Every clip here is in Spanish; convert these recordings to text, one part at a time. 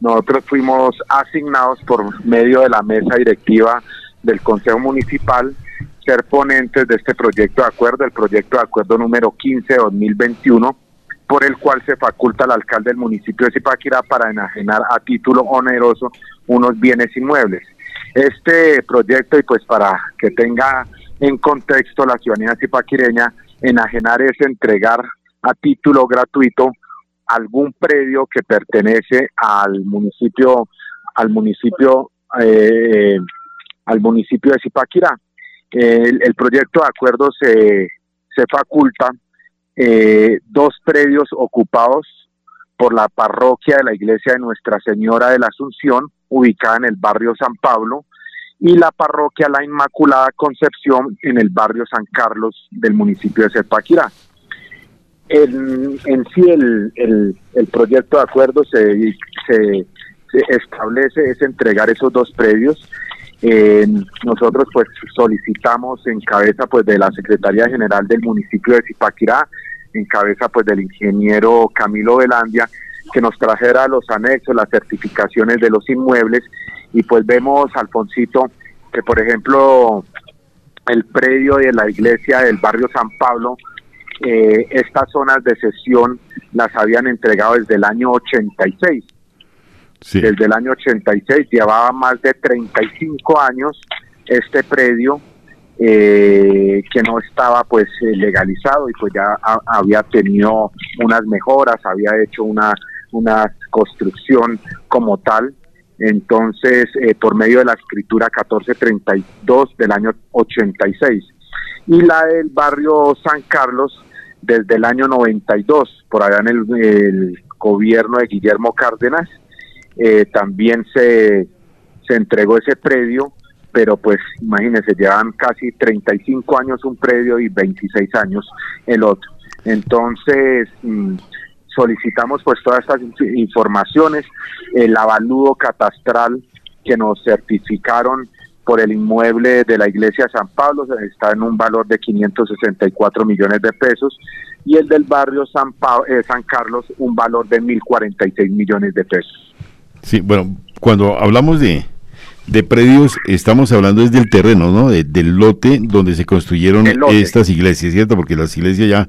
nosotros fuimos asignados por medio de la mesa directiva del Consejo Municipal ser ponentes de este proyecto de acuerdo, el proyecto de acuerdo número 15 de 2021, por el cual se faculta al alcalde del municipio de Zipaquirá para enajenar a título oneroso unos bienes inmuebles. Este proyecto, y pues para que tenga en contexto la ciudadanía zipaquireña, enajenar es entregar a título gratuito algún predio que pertenece al municipio, al municipio, eh, al municipio de Zipaquirá. El, proyecto de acuerdo se, se faculta eh, dos predios ocupados por la parroquia de la iglesia de Nuestra Señora de la Asunción, ubicada en el barrio San Pablo, y la parroquia La Inmaculada Concepción en el barrio San Carlos del municipio de Zipaquirá. En, sí el, el, proyecto de acuerdo se, se, establece es entregar esos dos predios. nosotros pues solicitamos en cabeza pues de la Secretaría General del municipio de Zipaquirá, en cabeza pues del ingeniero Camilo Velandia, que nos trajera los anexos, las certificaciones de los inmuebles y pues vemos, Alfonsito, que por ejemplo el predio de la iglesia del barrio San Pablo, eh, estas zonas de sesión las habían entregado desde el año 86. Desde el año 86 llevaba más de 35 años este predio eh, que no estaba pues eh, legalizado y pues ya había tenido unas mejoras, había hecho una, una construcción como tal entonces eh, por medio de la escritura 1432 del año 86 y la del barrio San Carlos desde el año 92 por allá en el, gobierno de Guillermo Cárdenas eh, también se, se entregó ese predio pero pues imagínense llevan casi 35 años un predio y 26 años el otro. Entonces mm, solicitamos pues todas estas informaciones, el avalúo catastral que nos certificaron por el inmueble de la iglesia San Pablo está en un valor de 564 millones de pesos y el del barrio San, eh, San Carlos un valor de 1.046 millones de pesos. Sí, bueno, cuando hablamos de, de predios, estamos hablando desde el terreno, ¿no? del lote donde se construyeron estas iglesias, ¿cierto? Porque las iglesias ya,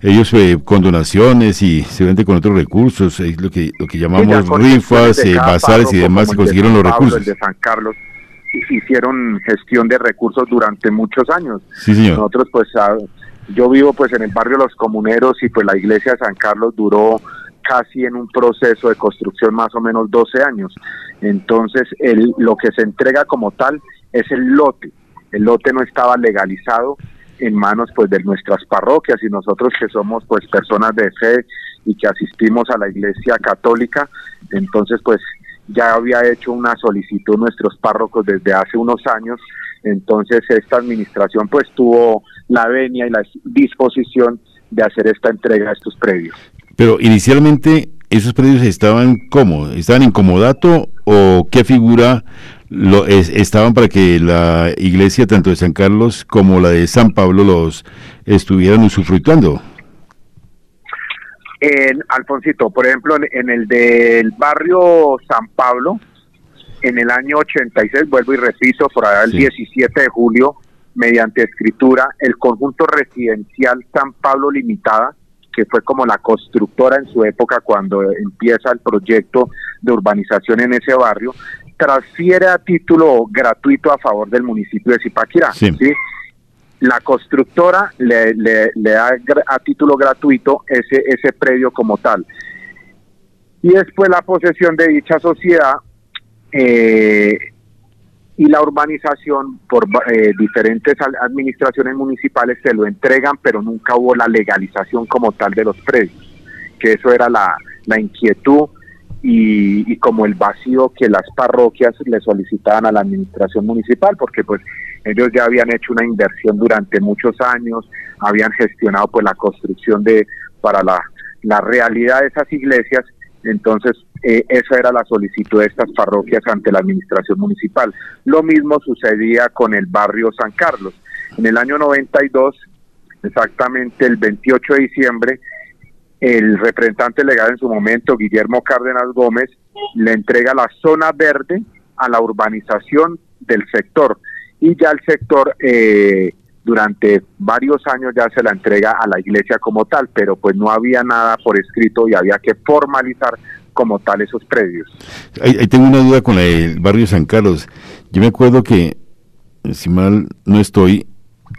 ellos eh, con donaciones y se venden con otros recursos, es lo que, lo que llamamos rifas, eh, bazares y demás, se consiguieron los recursos. de San Carlos hicieron gestión de recursos durante muchos años. Sí, señor. Nosotros, pues, yo vivo pues en el barrio Los Comuneros y pues la iglesia de San Carlos duró casi en un proceso de construcción más o menos 12 años. Entonces, el, lo que se entrega como tal es el lote. El lote no estaba legalizado en manos pues de nuestras parroquias y nosotros que somos pues personas de fe y que asistimos a la iglesia católica, entonces pues ya había hecho una solicitud nuestros párrocos desde hace unos años, entonces esta administración pues tuvo la venia y la disposición de hacer esta entrega de estos predios. Pero inicialmente esos predios estaban cómo? ¿Estaban en comodato o qué figura lo, estaban para que la iglesia tanto de San Carlos como la de San Pablo los estuvieran usufructuando? En Alfonsito, por ejemplo, en el del barrio San Pablo, en el año 86, vuelvo y repito, por allá el 17 de julio, mediante escritura, el conjunto residencial San Pablo Limitada que fue como la constructora en su época cuando empieza el proyecto de urbanización en ese barrio, transfiere a título gratuito a favor del municipio de Zipaquirá. Sí. La constructora le, da a título gratuito ese, ese predio como tal. Y después la posesión de dicha sociedad eh, y la urbanización por eh, diferentes administraciones municipales se lo entregan, pero nunca hubo la legalización como tal de los predios, que eso era la, la inquietud y, como el vacío que las parroquias le solicitaban a la administración municipal, porque pues ellos ya habían hecho una inversión durante muchos años, habían gestionado pues la construcción de para la, la realidad de esas iglesias entonces, eh, esa era la solicitud de estas parroquias ante la administración municipal. Lo mismo sucedía con el barrio San Carlos. En el año 92, exactamente el 28 de diciembre, el representante legal en su momento, Guillermo Cárdenas Gómez, le entrega la zona verde a la urbanización del sector y ya el sector eh, durante varios años ya se la entrega a la iglesia como tal, pero pues no había nada por escrito y había que formalizar como tal esos predios. Ahí, tengo una duda con el barrio San Carlos. Yo me acuerdo que, si mal no estoy,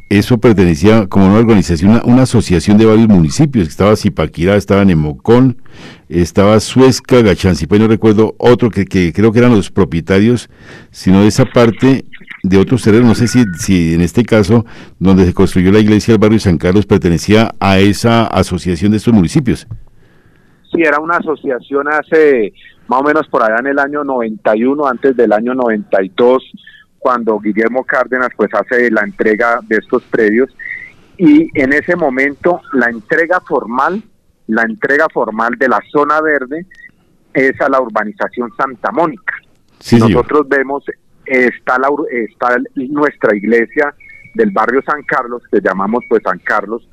eso pertenecía como una organización, una, asociación de varios municipios. Estaba Zipaquirá, estaba Nemocón, estaba Suezca, Gachancipá, no recuerdo otro que, que, creo que eran los propietarios, sino de esa parte de otros terrenos. No sé si, si en este caso, donde se construyó la iglesia del barrio San Carlos, pertenecía a esa asociación de estos municipios. Sí, era una asociación hace más o menos por allá en el año 91, antes del año 92 cuando Guillermo Cárdenas pues hace la entrega de estos predios y en ese momento la entrega formal, la entrega formal de la zona verde es a la urbanización Santa Mónica. Nosotros vemos está la está nuestra iglesia del barrio San Carlos que llamamos pues San Carlos,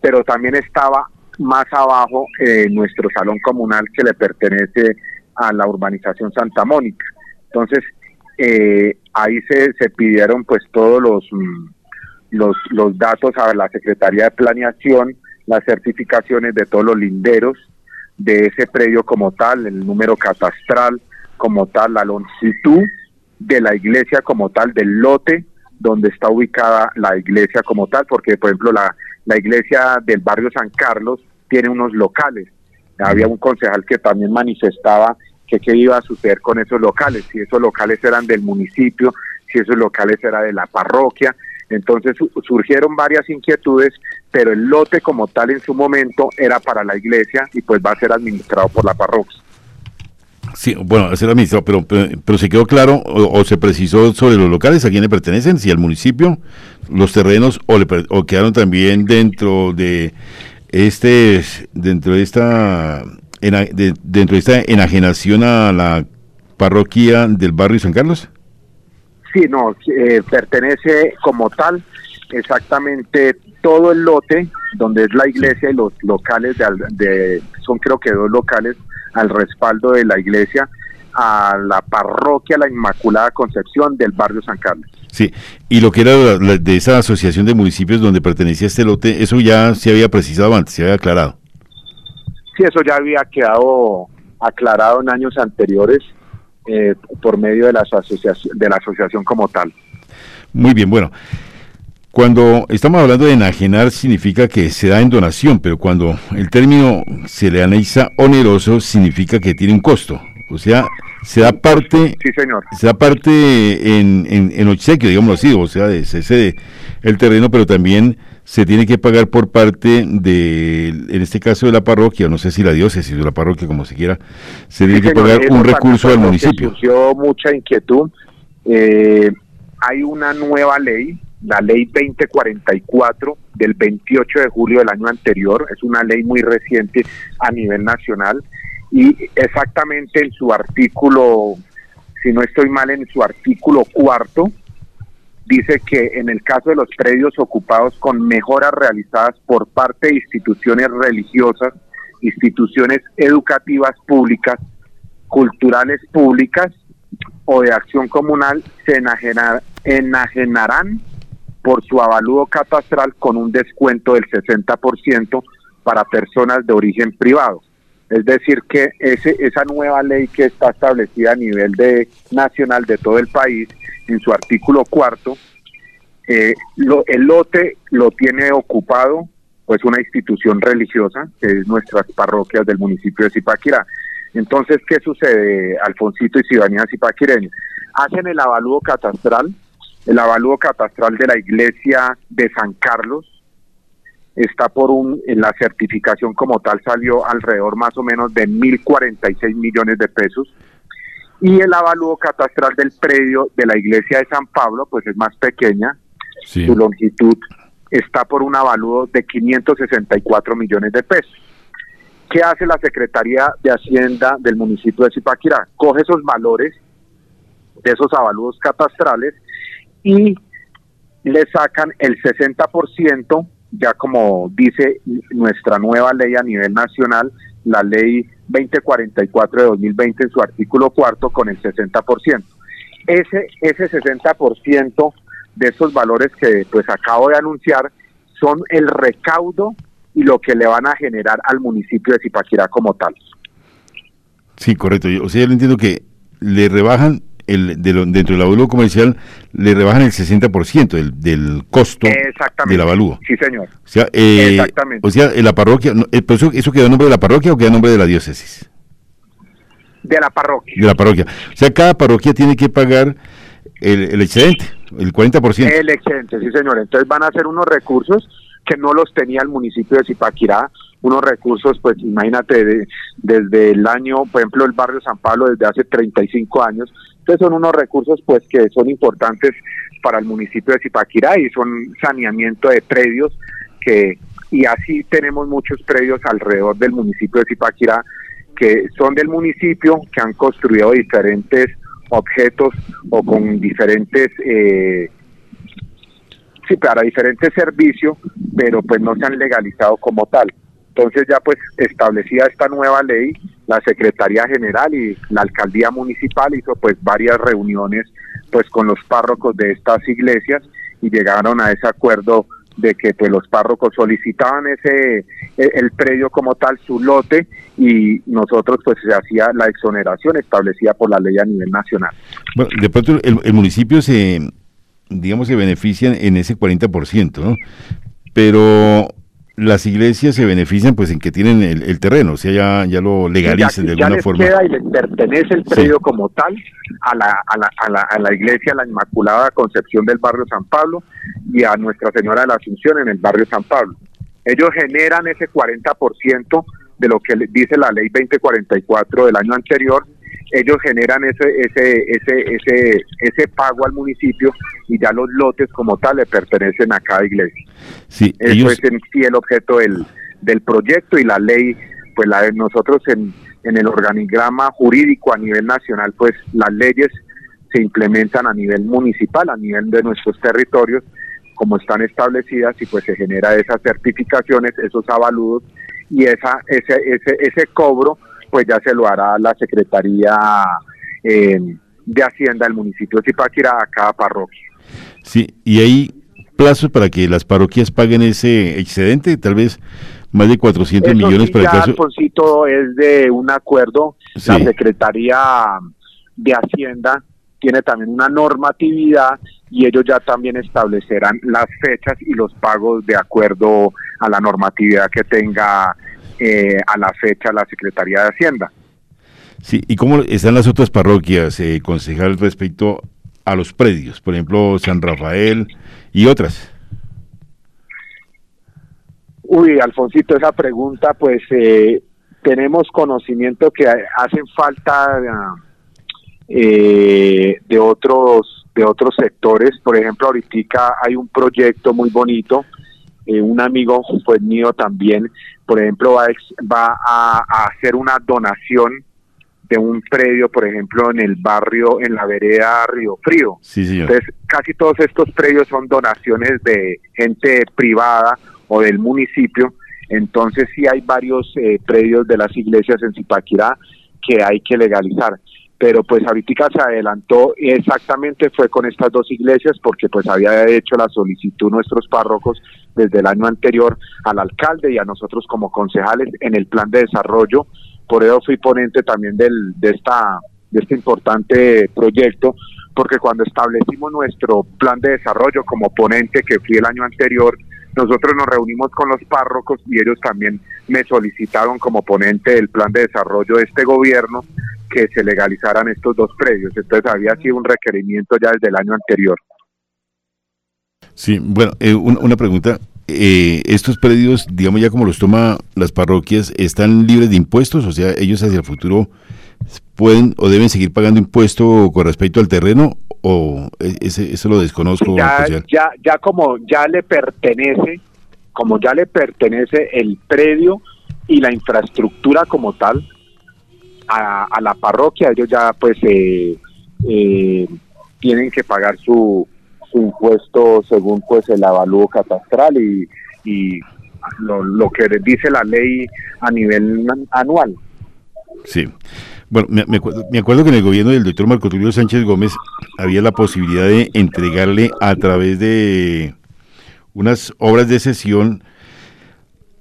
pero también estaba más abajo eh, nuestro salón comunal que le pertenece a la urbanización Santa Mónica. Entonces, eh, ahí se, pidieron pues todos los, mm, los, los datos a la Secretaría de Planeación, las certificaciones de todos los linderos de ese predio como tal, el número catastral como tal, la longitud de la iglesia como tal, del lote donde está ubicada la iglesia como tal, porque por ejemplo la, la iglesia del barrio San Carlos tiene unos locales. Había un concejal que también manifestaba que qué iba a suceder con esos locales, si esos locales eran del municipio, si esos locales eran de la parroquia. Entonces surgieron varias inquietudes, pero el lote como tal en su momento era para la iglesia y pues va a ser administrado por la parroquia. Sí, bueno, ser administrado, pero, pero, se quedó claro o, se precisó sobre los locales, a quién le pertenecen, si al municipio, los terrenos o, le, o quedaron también dentro de este, dentro de esta dentro de esta enajenación a la parroquia del barrio San Carlos? Sí, no, eh, pertenece como tal exactamente todo el lote donde es la iglesia y los locales de, son creo que dos locales al respaldo de la iglesia a la parroquia La Inmaculada Concepción del barrio San Carlos. Sí, y lo que era de esa asociación de municipios donde pertenecía este lote, eso ya se había precisado antes, se había aclarado. Sí, eso ya había quedado aclarado en años anteriores eh, por medio de la asociación, de la asociación como tal. Muy bien, bueno. Cuando estamos hablando de enajenar significa que se da en donación, pero cuando el término se le analiza oneroso significa que tiene un costo. O sea, se da parte, sí, señor. se da parte en, en, en obsequio, digámoslo así, o sea, se cede el terreno, pero también se tiene que pagar por parte de, en este caso de la parroquia, no sé si la diócesis o la parroquia, como se quiera, se tiene que pagar un recurso al municipio. Surgió mucha inquietud. Eh, hay una nueva ley, la ley 2044 del 28 de julio del año anterior, es una ley muy reciente a nivel nacional y exactamente en su artículo, si no estoy mal, en su artículo cuarto, dice que en el caso de los predios ocupados con mejoras realizadas por parte de instituciones religiosas, instituciones educativas públicas, culturales públicas o de acción comunal, se enajenarán por su avalúo catastral con un descuento del 60% para personas de origen privado. Es decir, que ese, esa nueva ley que está establecida a nivel de nacional de todo el país en su artículo cuarto, eh, el lote lo tiene ocupado pues una institución religiosa, que es nuestras parroquias del municipio de Zipaquirá. Entonces, ¿qué sucede, Alfonsito y Ciudadanía Zipaquireña? Hacen el avalúo catastral, el avalúo catastral de la iglesia de San Carlos, está por un, en la certificación como tal salió alrededor más o menos de 1.046 millones de pesos, y el avalúo catastral del predio de la iglesia de San Pablo, pues es más pequeña, su longitud está por un avalúo de 564 millones de pesos. ¿Qué hace la Secretaría de Hacienda del municipio de Zipaquirá? Coge esos valores de esos avalúos catastrales y le sacan el 60%, ya como dice nuestra nueva ley a nivel nacional, la ley 2044 de 2020 en su artículo cuarto con el 60%. Ese, ese 60% de esos valores que pues acabo de anunciar son el recaudo y lo que le van a generar al municipio de Zipaquirá como tal. Sí, correcto. O sea, yo entiendo que le rebajan el, de dentro del avalúo comercial le rebajan el 60% del, del costo del avalúo. Sí, señor. O sea, eh, Exactamente. O sea, en la parroquia, eh, eso, ¿eso queda a nombre de la parroquia o queda a nombre de la diócesis? De la parroquia. De la parroquia. O sea, cada parroquia tiene que pagar el, el excedente, el 40%. El excedente, sí, señor. Entonces van a ser unos recursos que no los tenía el municipio de Zipaquirá, unos recursos, pues imagínate, desde el año, por ejemplo, el barrio San Pablo desde hace 35 años, entonces son unos recursos pues que son importantes para el municipio de Zipaquirá y son saneamiento de predios que y así tenemos muchos predios alrededor del municipio de Zipaquirá que son del municipio, que han construido diferentes objetos o con diferentes eh, sí, para diferentes servicios, pero pues no se han legalizado como tal. Entonces ya pues establecida esta nueva ley, la Secretaría General y la Alcaldía Municipal hizo pues varias reuniones pues con los párrocos de estas iglesias y llegaron a ese acuerdo de que pues los párrocos solicitaban ese e, el predio como tal su lote y nosotros pues se hacía la exoneración establecida por la ley a nivel nacional. Bueno, de pronto el, municipio se digamos se beneficia en ese 40%, ¿no? Pero las iglesias se benefician pues en que tienen el, terreno, o sea, ya, ya lo legalicen de alguna forma. Queda y les pertenece el predio como tal a la, a, la, a, la, a la iglesia La Inmaculada Concepción del barrio San Pablo y a Nuestra Señora de la Asunción en el barrio San Pablo. Ellos generan ese 40% de lo que dice la ley 2044 del año anterior ellos generan ese, ese, ese, ese, ese pago al municipio y ya los lotes como tal le pertenecen a cada iglesia. Sí, Eso es en sí el objeto del, del proyecto y la ley, pues la de nosotros en, en el organigrama jurídico a nivel nacional, pues las leyes se implementan a nivel municipal, a nivel de nuestros territorios, como están establecidas y pues se genera esas certificaciones, esos avaludos y esa ese ese ese cobro pues ya se lo hará la Secretaría eh, de Hacienda del municipio de Zipaquirá a cada parroquia. Sí, y hay plazos para que las parroquias paguen ese excedente, tal vez más de 400 millones para el caso. es de un acuerdo, la Secretaría de Hacienda tiene también una normatividad y ellos ya también establecerán las fechas y los pagos de acuerdo a la normatividad que tenga eh, a la fecha la Secretaría de Hacienda. Sí, ¿y cómo están las otras parroquias, eh, concejal, respecto a los predios? Por ejemplo, San Rafael y otras. Uy, Alfonsito, esa pregunta, pues eh, tenemos conocimiento que hacen falta eh, de otros de otros sectores. Por ejemplo, ahorita hay un proyecto muy bonito eh, un amigo pues mío también, por ejemplo, va, va a, hacer una donación de un predio, por ejemplo, en el barrio, en la vereda Río Frío. Entonces, casi todos estos predios son donaciones de gente privada o del municipio. Entonces, sí hay varios eh, predios de las iglesias en Zipaquirá que hay que legalizar pero pues ahorita se adelantó exactamente fue con estas dos iglesias porque pues había hecho la solicitud nuestros párrocos desde el año anterior al alcalde y a nosotros como concejales en el plan de desarrollo. Por eso fui ponente también del de esta de este importante proyecto porque cuando establecimos nuestro plan de desarrollo como ponente que fui el año anterior nosotros nos reunimos con los párrocos y ellos también me solicitaron como ponente del plan de desarrollo de este gobierno que se legalizaran estos dos predios. Entonces había sido un requerimiento ya desde el año anterior. Sí, bueno, eh, una pregunta. Eh, estos predios, digamos ya como los toma las parroquias, ¿están libres de impuestos? O sea, ellos hacia el futuro pueden o deben seguir pagando impuesto con respecto al terreno o e, ese, eso lo desconozco. Ya, ya, ya como ya le pertenece, como ya le pertenece el predio y la infraestructura como tal, a, la parroquia, ellos ya pues eh, eh, tienen que pagar su, su, impuesto según pues el avalúo catastral y, y lo, que dice la ley a nivel anual. Sí. Bueno, me, me, acuerdo que en el gobierno del doctor Marco Tulio Sánchez Gómez había la posibilidad de entregarle a través de unas obras de sesión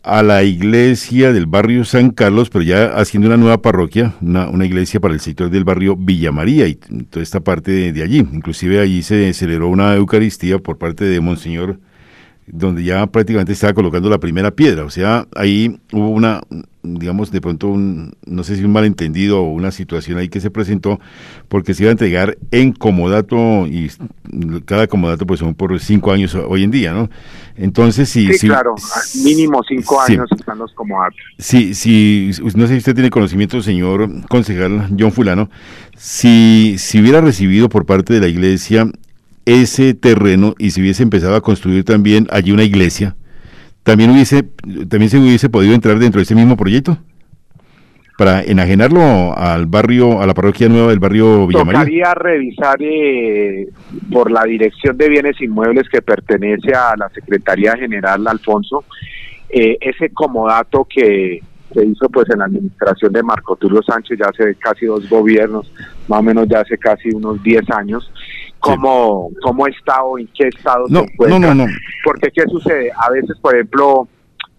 a la iglesia del barrio San Carlos, pero ya haciendo una nueva parroquia, una, una iglesia para el sector del barrio Villa María y toda esta parte de, allí. Inclusive allí se celebró una Eucaristía por parte de Monseñor donde ya prácticamente estaba colocando la primera piedra. O sea, ahí hubo una, digamos, de pronto un, no sé si un malentendido o una situación ahí que se presentó, porque se iba a entregar en comodato y cada comodato pues son por cinco años hoy en día, ¿no? Entonces, si... Sí, claro, mínimo cinco años están los comodatos. Sí, sí, no sé si usted tiene conocimiento, señor concejal John Fulano, si, si hubiera recibido por parte de la iglesia ese terreno y si hubiese empezado a construir también allí una iglesia, también hubiese también se hubiese podido entrar dentro de ese mismo proyecto para enajenarlo al barrio, a la parroquia nueva del barrio Villamaría. Tocaría revisar eh, por la Dirección de Bienes Inmuebles que pertenece a la Secretaría General Alfonso, eh, ese comodato que se hizo pues en la administración de Marco Tulio Sánchez ya hace casi dos gobiernos, más o menos ya hace casi unos 10 años, cómo, cómo está o en qué estado no, se encuentra. No, no, no. Porque ¿qué sucede? A veces, por ejemplo,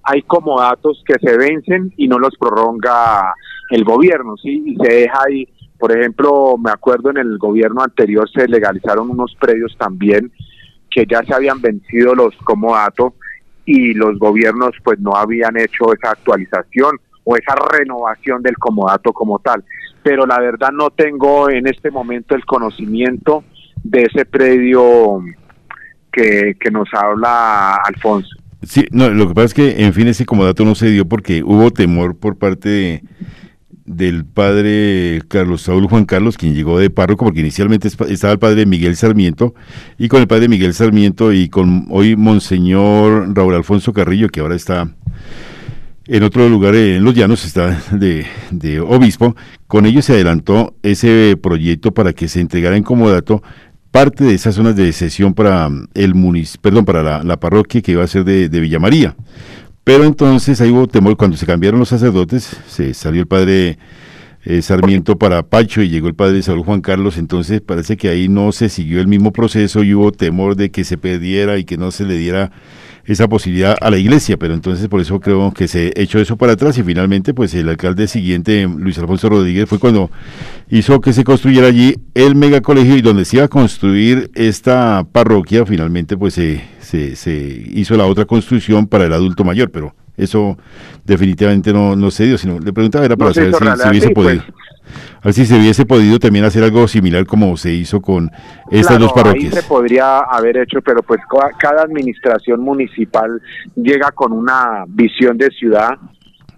hay como datos que se vencen y no los prolonga el gobierno, ¿sí? Y se deja ahí, por ejemplo, me acuerdo en el gobierno anterior se legalizaron unos predios también que ya se habían vencido los comodatos y los gobiernos pues no habían hecho esa actualización o esa renovación del comodato como tal. Pero la verdad no tengo en este momento el conocimiento de ese predio que, que nos habla Alfonso. Sí, no, lo que pasa es que, en fin, ese comodato no se dio porque hubo temor por parte del padre Carlos Saúl Juan Carlos, quien llegó de párroco, porque inicialmente estaba el padre Miguel Sarmiento, y con el padre Miguel Sarmiento y con hoy Monseñor Raúl Alfonso Carrillo, que ahora está en otro lugar en Los Llanos, está de, de obispo, con ellos se adelantó ese proyecto para que se entregara en comodato parte de esas zonas de sesión para el munic perdón, para la, parroquia que iba a ser de, de Villa María. Pero entonces ahí hubo temor, cuando se cambiaron los sacerdotes, se salió el padre eh, Sarmiento para Pacho y llegó el padre Saúl Juan Carlos, entonces parece que ahí no se siguió el mismo proceso y hubo temor de que se perdiera y que no se le diera esa posibilidad a la iglesia, pero entonces por eso creo que se echó eso para atrás y finalmente pues el alcalde siguiente, Luis Alfonso Rodríguez, fue cuando hizo que se construyera allí el megacolegio y donde se iba a construir esta parroquia, finalmente pues se, se, hizo la otra construcción para el adulto mayor, pero eso definitivamente no, no se dio, sino le preguntaba era para saber si, hubiese podido. Pues, a ver si se hubiese podido también hacer algo similar como se hizo con estas dos parroquias. Ahí se podría haber hecho, pero pues cada administración municipal llega con una visión de ciudad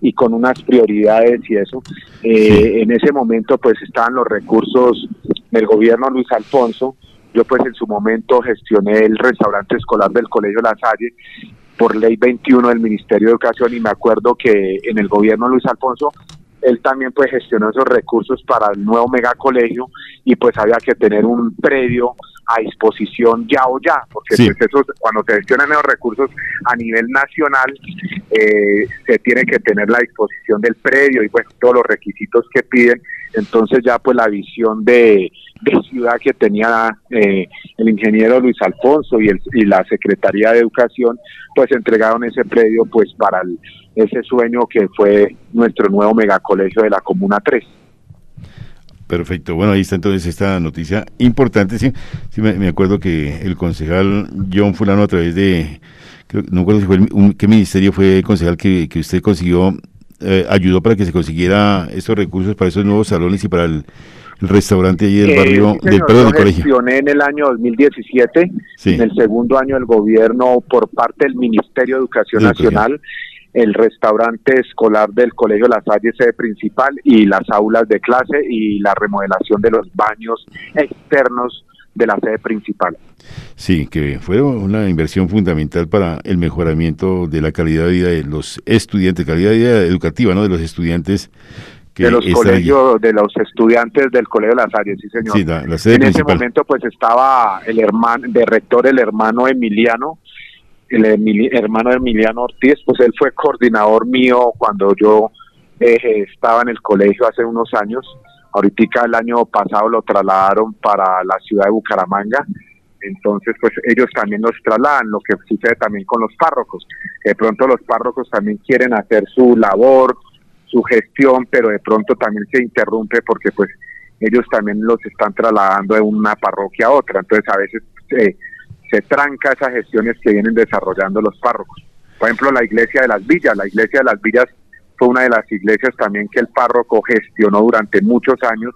y con unas prioridades y eso. Eh, en ese momento pues estaban los recursos del gobierno Luis Alfonso. Yo pues en su momento gestioné el restaurante escolar del Colegio La Salle por ley 21 del Ministerio de Educación y me acuerdo que en el gobierno Luis Alfonso él también pues gestionó esos recursos para el nuevo megacolegio y pues había que tener un predio a disposición ya o ya, porque pues, cuando se gestionan esos recursos a nivel nacional eh, se tiene que tener la disposición del predio y pues todos los requisitos que piden, entonces ya pues la visión de, ciudad que tenía eh, el ingeniero Luis Alfonso y, el, y la Secretaría de Educación pues entregaron ese predio pues para el ese sueño que fue nuestro nuevo megacolegio de la Comuna 3. Perfecto, bueno, ahí está entonces esta noticia importante. Sí, me, acuerdo que el concejal John Fulano, a través de, no recuerdo si fue qué ministerio fue el concejal que, usted consiguió, eh, ayudó para que se consiguiera estos recursos para esos nuevos salones y para el, restaurante allí del eh, barrio, del, perdón, del colegio. en el año 2017, en el segundo año del gobierno, por parte del Ministerio de Educación Nacional el restaurante escolar del Colegio La Salle sede principal y las aulas de clase y la remodelación de los baños externos de la sede principal. Sí, que fue una inversión fundamental para el mejoramiento de la calidad de vida de los estudiantes, calidad de vida educativa, ¿no? De los estudiantes de los colegios, de los estudiantes del Colegio La Salle, sí señor. Sí, en ese momento pues estaba el hermano, de rector el hermano Emiliano, el hermano Emiliano Ortiz, pues él fue coordinador mío cuando yo eh, estaba en el colegio hace unos años. Ahorita el año pasado lo trasladaron para la ciudad de Bucaramanga. Entonces, pues ellos también los trasladan, lo que sucede también con los párrocos. De pronto los párrocos también quieren hacer su labor, su gestión, pero de pronto también se interrumpe porque pues ellos también los están trasladando de una parroquia a otra. Entonces, a veces eh, se tranca esas gestiones que vienen desarrollando los párrocos. Por ejemplo, la iglesia de las villas, la iglesia de las villas fue una de las iglesias también que el párroco gestionó durante muchos años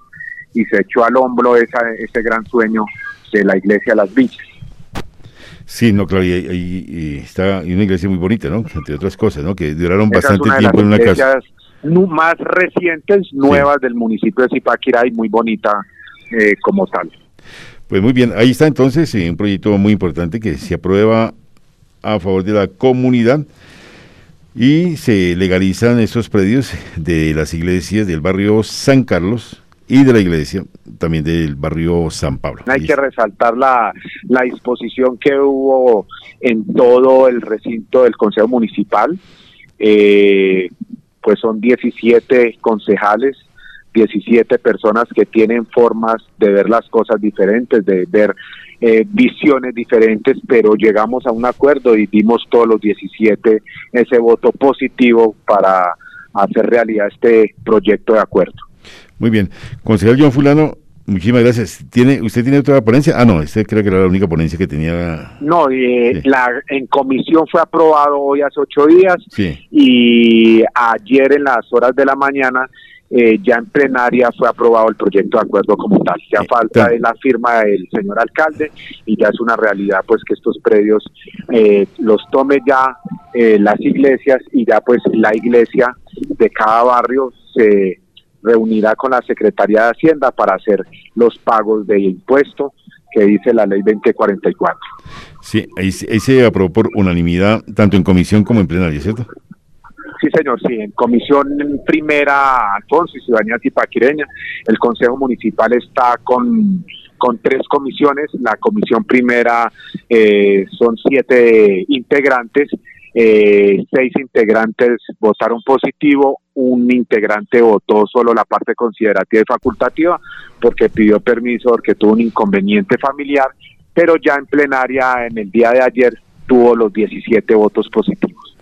y se echó al hombro esa, ese gran sueño de la iglesia las villas. Sí, no, claro, y, está una iglesia muy bonita, ¿no? Entre otras cosas, ¿no? Que duraron bastante tiempo en una casa. más recientes, nuevas del municipio de Zipaquirá y muy bonita eh, como tal. Pues muy bien, ahí está entonces eh, un proyecto muy importante que se aprueba a favor de la comunidad y se legalizan estos predios de las iglesias del barrio San Carlos y de la iglesia también del barrio San Pablo. Hay que resaltar la, la disposición que hubo en todo el recinto del Consejo Municipal, eh, pues son 17 concejales, 17 personas que tienen formas de ver las cosas diferentes, de ver eh, visiones diferentes, pero llegamos a un acuerdo y dimos todos los 17 ese voto positivo para hacer realidad este proyecto de acuerdo. Muy bien. Concejal John Fulano, Muchísimas gracias. ¿Tiene, ¿Usted tiene otra ponencia? Ah, no, este creo que era la única ponencia que tenía. No, eh, la, en comisión fue aprobado hoy hace ocho días y ayer en las horas de la mañana eh, ya en plenaria fue aprobado el proyecto de acuerdo como tal. Ya falta la firma del señor alcalde y ya es una realidad pues que estos predios eh, los tome ya eh, las iglesias y ya pues la iglesia de cada barrio se reunirá con la Secretaría de Hacienda para hacer los pagos de impuesto que dice la ley 2044. Sí, ahí, se aprobó por unanimidad, tanto en comisión como en plenaria, ¿cierto? Sí, señor, sí, en comisión primera, Alfonso y Ciudadanía Tipaquireña, el Consejo Municipal está con, con tres comisiones, la comisión primera eh, son siete integrantes eh, seis integrantes votaron positivo, un integrante votó solo la parte considerativa y facultativa porque pidió permiso porque tuvo un inconveniente familiar, pero ya en plenaria en el día de ayer tuvo los 17 votos positivos.